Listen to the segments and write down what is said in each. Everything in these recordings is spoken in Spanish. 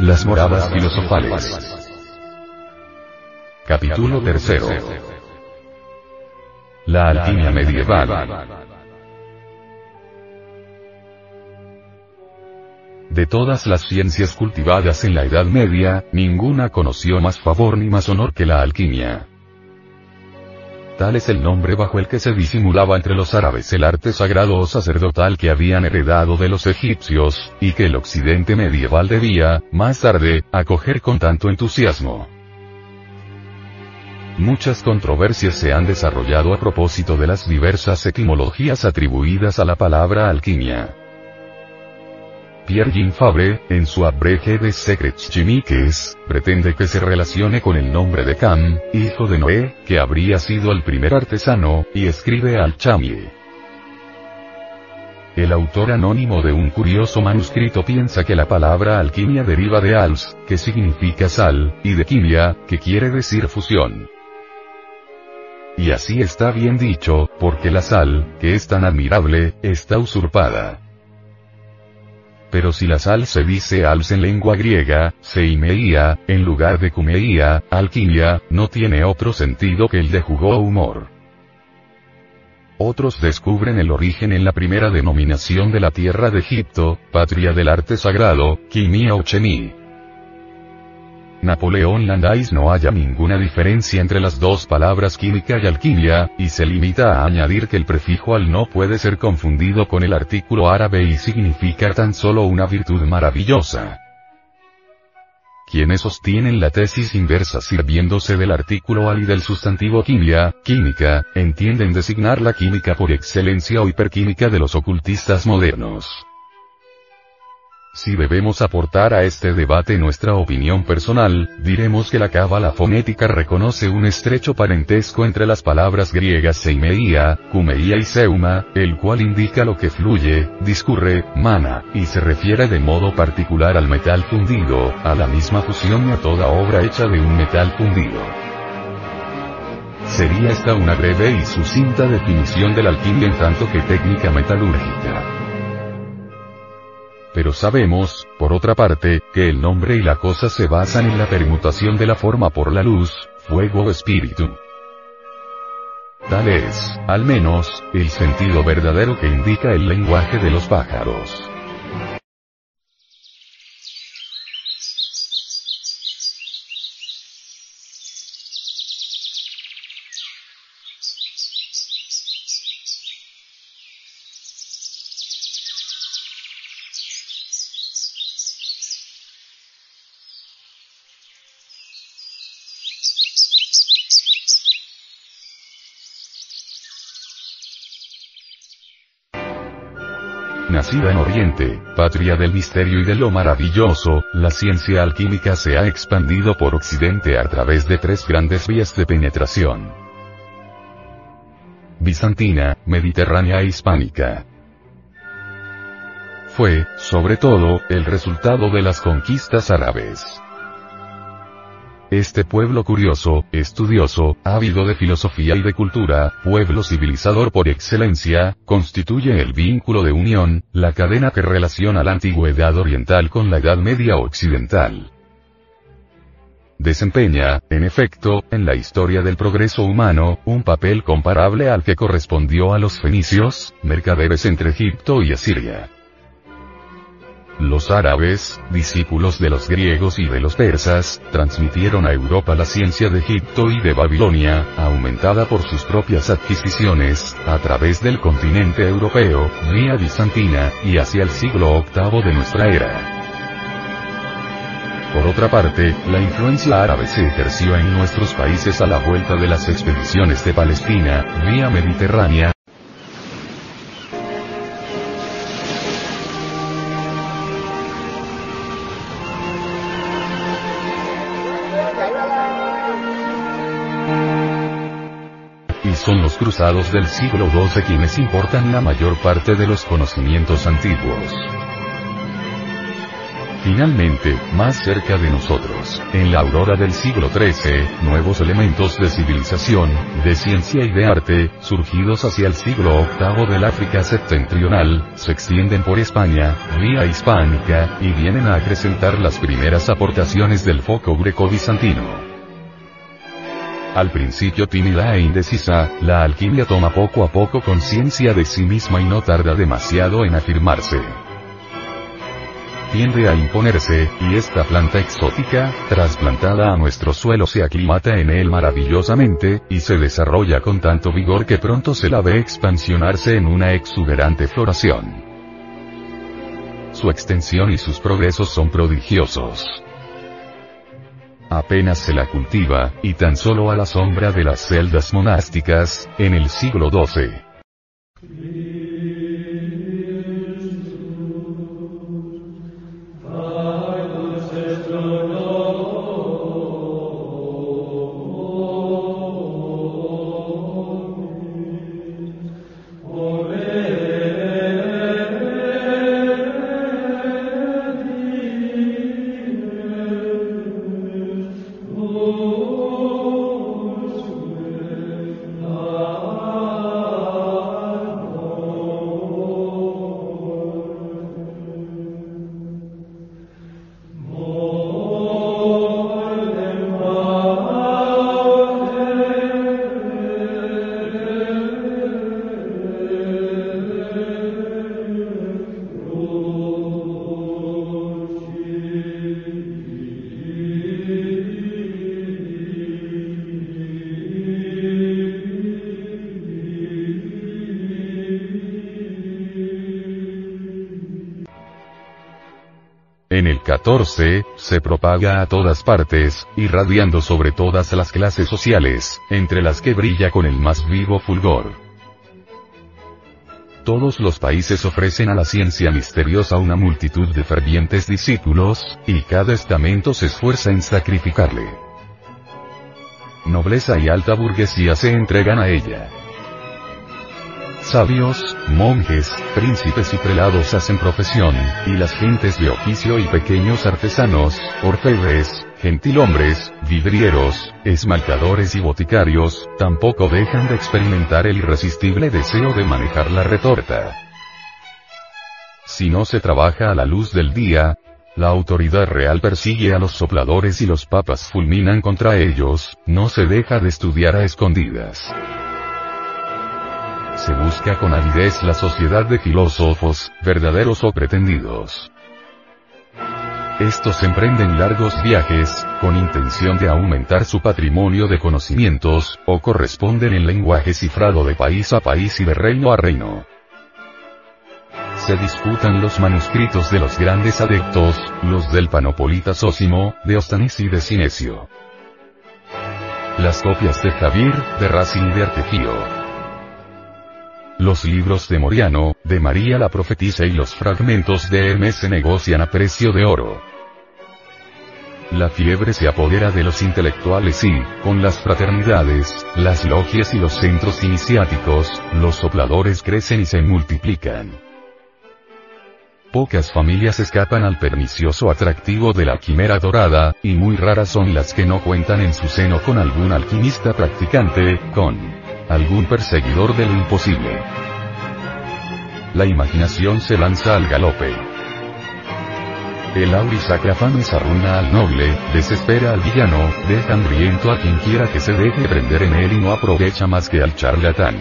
Las moradas filosofales. Capítulo tercero. La alquimia medieval. De todas las ciencias cultivadas en la Edad Media, ninguna conoció más favor ni más honor que la alquimia. Tal es el nombre bajo el que se disimulaba entre los árabes el arte sagrado o sacerdotal que habían heredado de los egipcios, y que el occidente medieval debía, más tarde, acoger con tanto entusiasmo. Muchas controversias se han desarrollado a propósito de las diversas etimologías atribuidas a la palabra alquimia. Pierre Jean Fabre, en su Abrege de Secrets Chimiques, pretende que se relacione con el nombre de Cam, hijo de Noé, que habría sido el primer artesano, y escribe al chamie. El autor anónimo de un curioso manuscrito piensa que la palabra alquimia deriva de als, que significa sal, y de quimia, que quiere decir fusión. Y así está bien dicho, porque la sal, que es tan admirable, está usurpada. Pero si la sal se dice als en lengua griega, seimeía, en lugar de cumeía, alquimia, no tiene otro sentido que el de jugo o humor. Otros descubren el origen en la primera denominación de la tierra de Egipto, patria del arte sagrado, quimia o chemí. Napoleón Landais no haya ninguna diferencia entre las dos palabras química y alquimia, y se limita a añadir que el prefijo al no puede ser confundido con el artículo árabe y significa tan solo una virtud maravillosa. Quienes sostienen la tesis inversa sirviéndose del artículo al y del sustantivo quimia, química, entienden designar la química por excelencia o hiperquímica de los ocultistas modernos. Si debemos aportar a este debate nuestra opinión personal, diremos que la cábala fonética reconoce un estrecho parentesco entre las palabras griegas seimeía, cumeía y seuma, el cual indica lo que fluye, discurre, mana, y se refiere de modo particular al metal fundido, a la misma fusión y a toda obra hecha de un metal fundido. Sería esta una breve y sucinta definición de la alquimia en tanto que técnica metalúrgica. Pero sabemos, por otra parte, que el nombre y la cosa se basan en la permutación de la forma por la luz, fuego o espíritu. Tal es, al menos, el sentido verdadero que indica el lenguaje de los pájaros. En Oriente, patria del misterio y de lo maravilloso, la ciencia alquímica se ha expandido por Occidente a través de tres grandes vías de penetración. Bizantina, Mediterránea e Hispánica. Fue, sobre todo, el resultado de las conquistas árabes. Este pueblo curioso, estudioso, ávido de filosofía y de cultura, pueblo civilizador por excelencia, constituye el vínculo de unión, la cadena que relaciona la antigüedad oriental con la Edad Media occidental. Desempeña, en efecto, en la historia del progreso humano, un papel comparable al que correspondió a los fenicios, mercaderes entre Egipto y Asiria. Los árabes, discípulos de los griegos y de los persas, transmitieron a Europa la ciencia de Egipto y de Babilonia, aumentada por sus propias adquisiciones, a través del continente europeo, vía bizantina, y hacia el siglo VIII de nuestra era. Por otra parte, la influencia árabe se ejerció en nuestros países a la vuelta de las expediciones de Palestina, vía mediterránea, cruzados del siglo XII quienes importan la mayor parte de los conocimientos antiguos. Finalmente, más cerca de nosotros, en la aurora del siglo XIII, nuevos elementos de civilización, de ciencia y de arte, surgidos hacia el siglo VIII del África septentrional, se extienden por España, vía hispánica, y vienen a acrecentar las primeras aportaciones del foco greco-bizantino. Al principio tímida e indecisa, la alquimia toma poco a poco conciencia de sí misma y no tarda demasiado en afirmarse tiende a imponerse, y esta planta exótica, trasplantada a nuestro suelo se aclimata en él maravillosamente, y se desarrolla con tanto vigor que pronto se la ve expansionarse en una exuberante floración. Su extensión y sus progresos son prodigiosos. Apenas se la cultiva, y tan solo a la sombra de las celdas monásticas, en el siglo XII. 14, se propaga a todas partes, irradiando sobre todas las clases sociales, entre las que brilla con el más vivo fulgor. Todos los países ofrecen a la ciencia misteriosa una multitud de fervientes discípulos, y cada estamento se esfuerza en sacrificarle. Nobleza y alta burguesía se entregan a ella. Sabios, monjes, príncipes y prelados hacen profesión, y las gentes de oficio y pequeños artesanos, orfebres, gentilhombres, vidrieros, esmaltadores y boticarios, tampoco dejan de experimentar el irresistible deseo de manejar la retorta. Si no se trabaja a la luz del día, la autoridad real persigue a los sopladores y los papas fulminan contra ellos, no se deja de estudiar a escondidas se busca con avidez la sociedad de filósofos, verdaderos o pretendidos. Estos emprenden largos viajes, con intención de aumentar su patrimonio de conocimientos, o corresponden en lenguaje cifrado de país a país y de reino a reino. Se disputan los manuscritos de los grandes adeptos, los del Panopolita Sósimo, de Ostanis y de Sinesio. Las copias de Javier, de Racing y de Artefío. Los libros de Moriano, de María la Profetisa y los fragmentos de Hermes se negocian a precio de oro. La fiebre se apodera de los intelectuales y, con las fraternidades, las logias y los centros iniciáticos, los sopladores crecen y se multiplican. Pocas familias escapan al pernicioso atractivo de la quimera dorada, y muy raras son las que no cuentan en su seno con algún alquimista practicante, con algún perseguidor de lo imposible. La imaginación se lanza al galope. El auris sacrafames arruina al noble, desespera al villano, deja hambriento a quien quiera que se deje prender en él y no aprovecha más que al charlatán.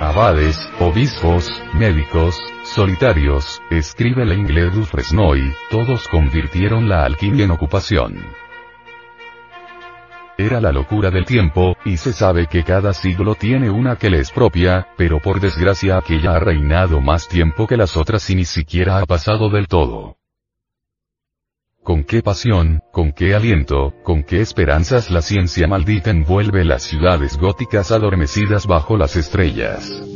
Abades, obispos, médicos, solitarios, escribe la inglés du Fresnoy, todos convirtieron la alquimia en ocupación. Era la locura del tiempo, y se sabe que cada siglo tiene una que le es propia, pero por desgracia aquella ha reinado más tiempo que las otras y ni siquiera ha pasado del todo. Con qué pasión, con qué aliento, con qué esperanzas la ciencia maldita envuelve las ciudades góticas adormecidas bajo las estrellas.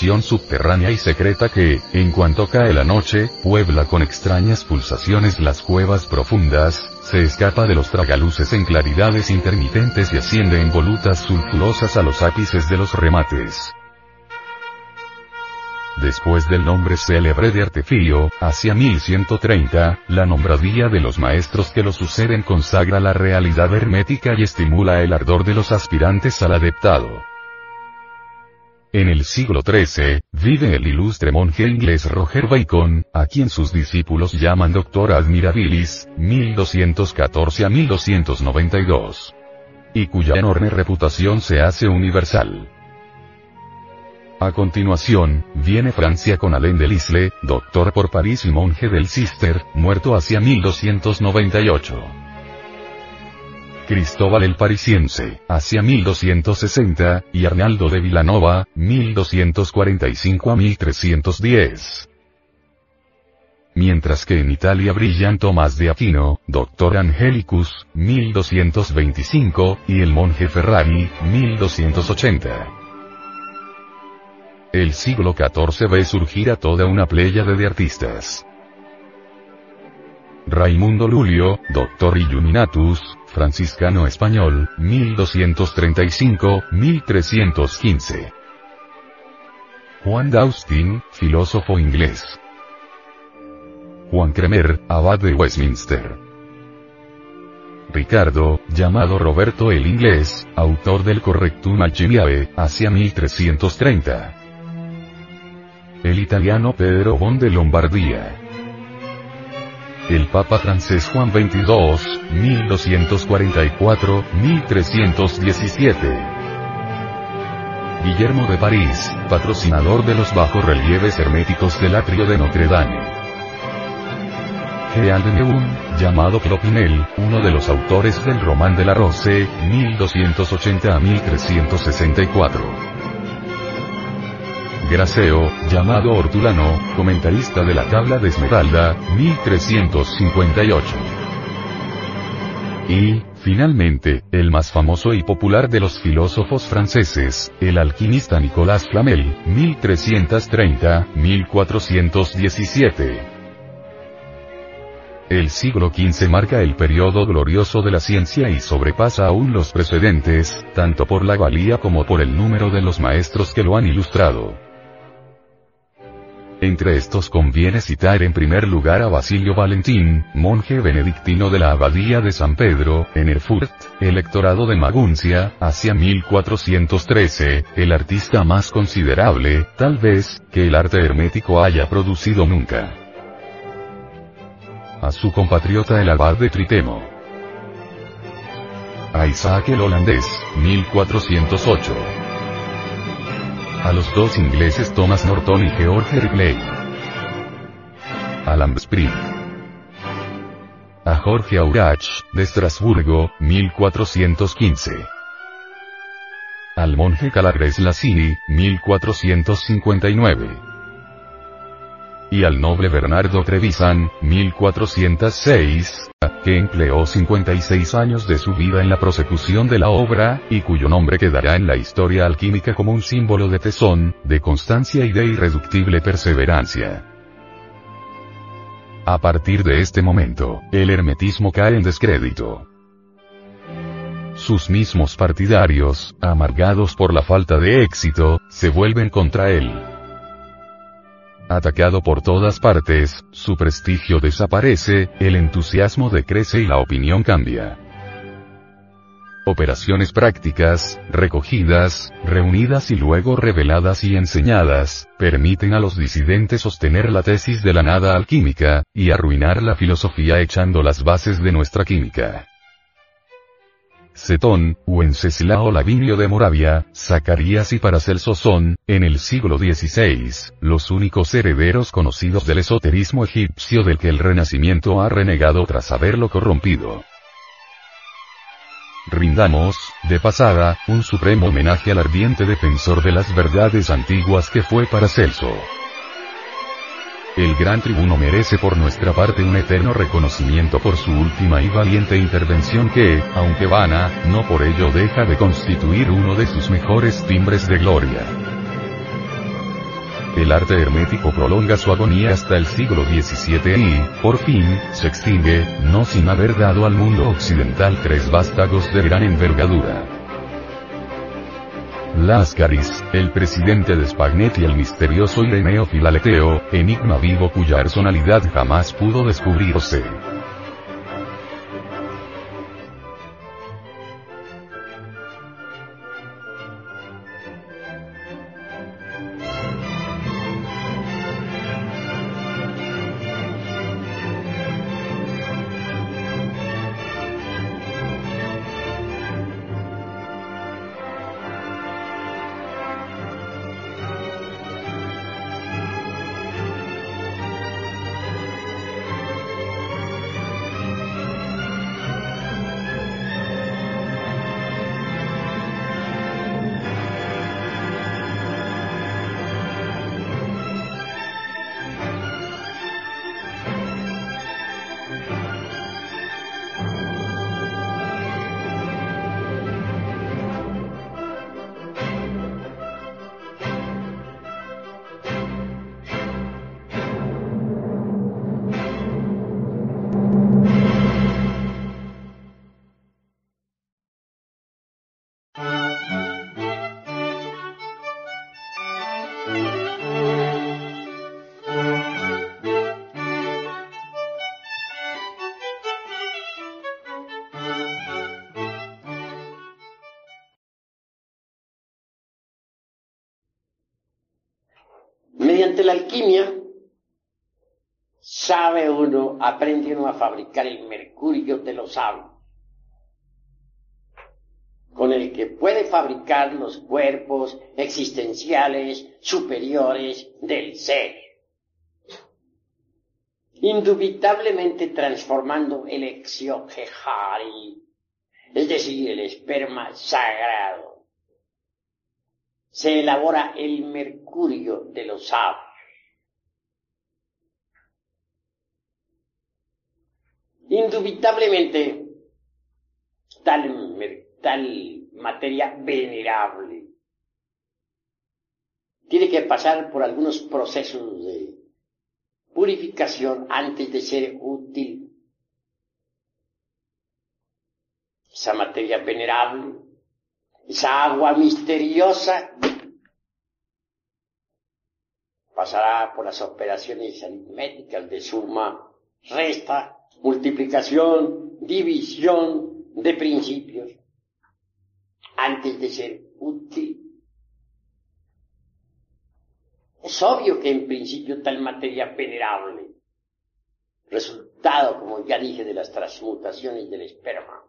Fermentación subterránea y secreta que, en cuanto cae la noche, puebla con extrañas pulsaciones las cuevas profundas, se escapa de los tragaluces en claridades intermitentes y asciende en volutas sulfurosas a los ápices de los remates. Después del nombre célebre de Artefío, hacia 1130, la nombradía de los maestros que lo suceden consagra la realidad hermética y estimula el ardor de los aspirantes al adeptado. En el siglo XIII, vive el ilustre monje inglés Roger Bacon, a quien sus discípulos llaman Doctor Admirabilis, 1214 a 1292. Y cuya enorme reputación se hace universal. A continuación, viene Francia con Alain de Lisle, doctor por París y monje del Cister, muerto hacia 1298. Cristóbal el Parisiense, hacia 1260, y Arnaldo de Villanova, 1245 a 1310. Mientras que en Italia brillan Tomás de Aquino, Doctor Angelicus, 1225, y el monje Ferrari, 1280. El siglo XIV ve surgir a toda una pléyade de artistas. Raimundo Lulio, Doctor Illuminatus, franciscano español, 1235-1315. Juan Daustin, filósofo inglés. Juan Kremer, abad de Westminster. Ricardo, llamado Roberto el Inglés, autor del Correctum Alchimiae, hacia 1330 el italiano Pedro Bon de Lombardía. El Papa francés Juan XXII, 1244-1317. Guillermo de París, patrocinador de los bajorrelieves herméticos del atrio de Notre Dame. Jean de Meun, llamado Clopinel, uno de los autores del Román de la Rose, 1280 a 1364. Graceo, llamado Hortulano, comentarista de la tabla de Esmeralda, 1358. Y, finalmente, el más famoso y popular de los filósofos franceses, el alquimista Nicolas Flamel, 1330-1417. El siglo XV marca el periodo glorioso de la ciencia y sobrepasa aún los precedentes, tanto por la valía como por el número de los maestros que lo han ilustrado. Entre estos conviene citar en primer lugar a Basilio Valentín, monje benedictino de la abadía de San Pedro, en Erfurt, electorado de Maguncia, hacia 1413, el artista más considerable, tal vez, que el arte hermético haya producido nunca. A su compatriota el abad de Tritemo. A Isaac el holandés, 1408 a los dos ingleses Thomas Norton y George Ripley. A Lambspree. A Jorge Aurach, de Estrasburgo, 1415. Al monje Calagres Lassini, 1459. Y al noble Bernardo Trevisan, 1406, que empleó 56 años de su vida en la prosecución de la obra, y cuyo nombre quedará en la historia alquímica como un símbolo de tesón, de constancia y de irreductible perseverancia. A partir de este momento, el hermetismo cae en descrédito. Sus mismos partidarios, amargados por la falta de éxito, se vuelven contra él. Atacado por todas partes, su prestigio desaparece, el entusiasmo decrece y la opinión cambia. Operaciones prácticas, recogidas, reunidas y luego reveladas y enseñadas, permiten a los disidentes sostener la tesis de la nada alquímica, y arruinar la filosofía echando las bases de nuestra química. Setón, Wenceslao Lavinio de Moravia, Zacarías y Paracelso son, en el siglo XVI, los únicos herederos conocidos del esoterismo egipcio del que el Renacimiento ha renegado tras haberlo corrompido. Rindamos, de pasada, un supremo homenaje al ardiente defensor de las verdades antiguas que fue Paracelso. El gran tribuno merece por nuestra parte un eterno reconocimiento por su última y valiente intervención que, aunque vana, no por ello deja de constituir uno de sus mejores timbres de gloria. el arte hermético prolonga su agonía hasta el siglo XVII y, por fin, se extingue, no sin haber dado al mundo occidental tres vástagos de gran envergadura. Lascaris, el presidente de Spagnetti el misterioso Ireneo Filaleteo, enigma vivo cuya personalidad jamás pudo descubrirse. Mediante la alquimia, sabe uno, aprende uno a fabricar el mercurio de los sabios, con el que puede fabricar los cuerpos existenciales superiores del ser, indubitablemente transformando el exioquejari, es decir, el esperma sagrado se elabora el mercurio de los sabios. Indubitablemente, tal, tal materia venerable tiene que pasar por algunos procesos de purificación antes de ser útil. Esa materia venerable esa agua misteriosa pasará por las operaciones aritméticas de suma, resta, multiplicación, división de principios, antes de ser útil. Es obvio que en principio tal materia venerable, resultado, como ya dije, de las transmutaciones del esperma,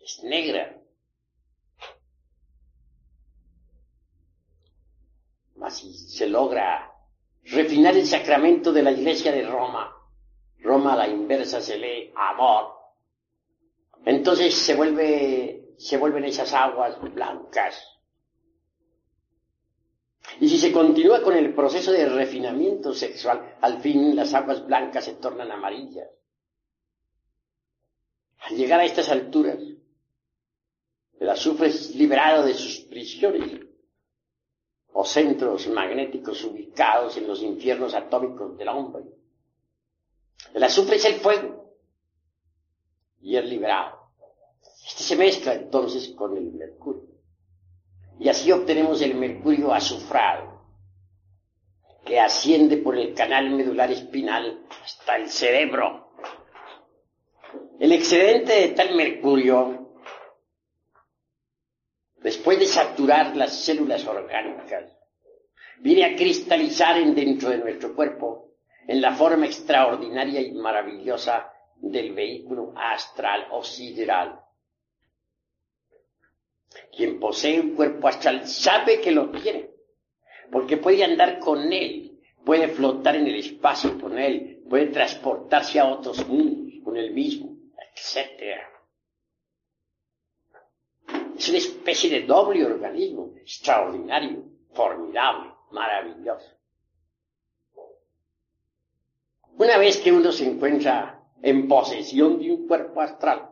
es negra, Así se logra refinar el sacramento de la iglesia de Roma. Roma a la inversa se lee amor. Entonces se vuelve, se vuelven esas aguas blancas. Y si se continúa con el proceso de refinamiento sexual, al fin las aguas blancas se tornan amarillas. Al llegar a estas alturas, el azufre es liberado de sus prisiones o centros magnéticos ubicados en los infiernos atómicos del hombre. El azufre es el fuego y es liberado. Este se mezcla entonces con el mercurio. Y así obtenemos el mercurio azufrado, que asciende por el canal medular espinal hasta el cerebro. El excedente de tal mercurio después de saturar las células orgánicas, viene a cristalizar en dentro de nuestro cuerpo en la forma extraordinaria y maravillosa del vehículo astral o sideral. Quien posee un cuerpo astral sabe que lo tiene, porque puede andar con él, puede flotar en el espacio con él, puede transportarse a otros mundos con él mismo, etc. Es una especie de doble organismo, extraordinario, formidable, maravilloso. Una vez que uno se encuentra en posesión de un cuerpo astral,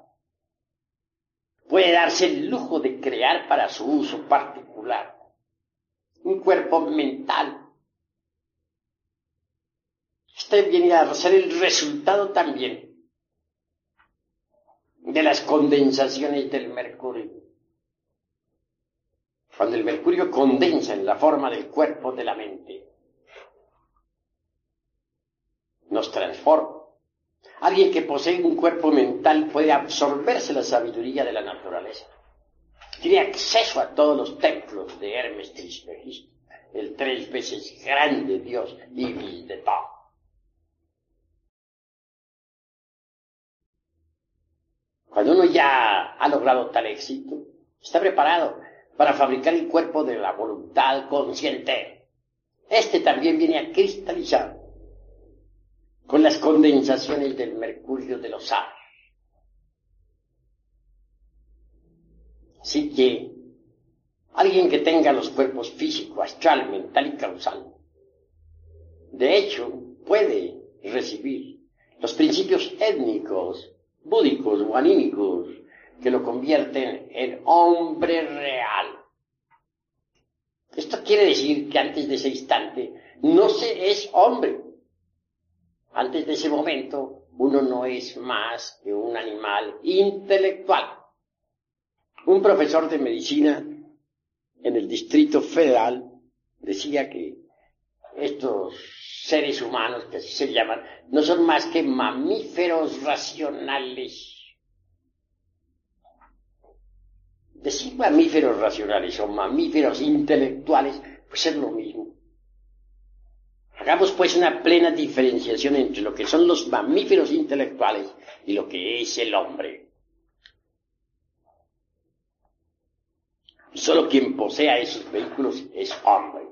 puede darse el lujo de crear para su uso particular un cuerpo mental Este viene a ser el resultado también de las condensaciones del mercurio. Cuando el mercurio condensa en la forma del cuerpo de la mente, nos transforma. Alguien que posee un cuerpo mental puede absorberse la sabiduría de la naturaleza. Tiene acceso a todos los templos de Hermes Trismegisto, el tres veces grande Dios y de todo. Cuando uno ya ha logrado tal éxito, está preparado para fabricar el cuerpo de la voluntad consciente. Este también viene a cristalizar con las condensaciones del mercurio de los aves. Así que alguien que tenga los cuerpos físico, astral, mental y causal, de hecho puede recibir los principios étnicos, búdicos o anímicos que lo convierten en hombre real. Esto quiere decir que antes de ese instante no se es hombre. Antes de ese momento uno no es más que un animal intelectual. Un profesor de medicina en el Distrito Federal decía que estos seres humanos, que así se llaman, no son más que mamíferos racionales Decir mamíferos racionales o mamíferos intelectuales, pues es lo mismo. Hagamos pues una plena diferenciación entre lo que son los mamíferos intelectuales y lo que es el hombre. Solo quien posea esos vehículos es hombre.